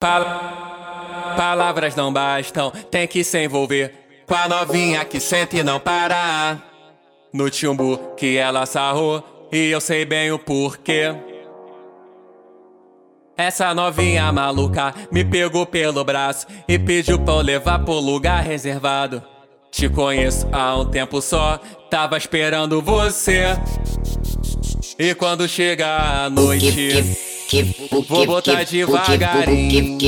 Pal Palavras não bastam, tem que se envolver com a novinha que sente e não para. No chumbo que ela sarrou, e eu sei bem o porquê. Essa novinha maluca me pegou pelo braço e pediu pra eu levar pro lugar reservado. Te conheço há um tempo só, tava esperando você. E quando chega a noite. Vou botar devagarinho.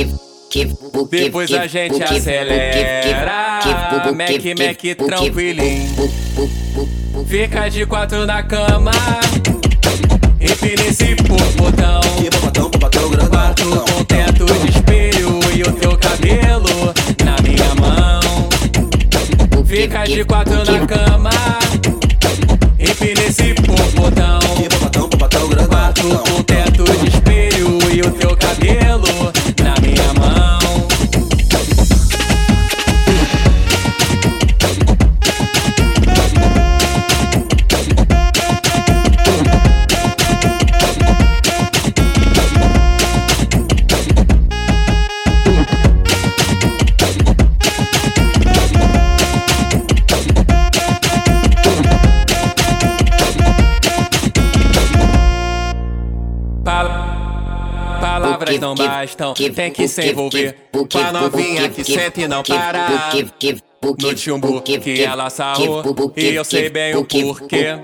Depois a gente acelera. Mac, Mac, tranquilinho. Fica de quatro na cama. Empina esse botão. Quarto com teto de espelho e o teu cabelo na minha mão. Fica de quatro na cama. Empina esse botão. Palavras não bastam, tem que se envolver com a novinha que sente e não para. No chumbo que ela sarrou, e eu sei bem o porquê.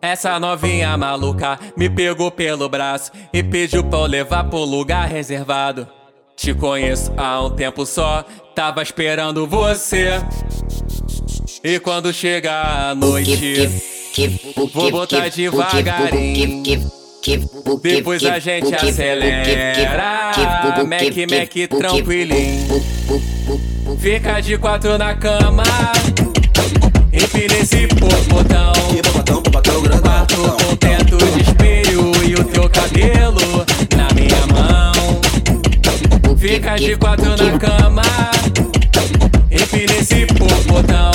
Essa novinha maluca me pegou pelo braço e pediu pra eu levar pro lugar reservado. Te conheço há um tempo só, tava esperando você. E quando chegar a noite, vou botar devagarinho. Depois a gente acelera. Mac, Mac, tranquilinho. Fica de quatro na cama. Empina esse botão. Quatro com teto de espelho e o teu cabelo na minha mão. Fica de quatro na cama. Empina esse botão.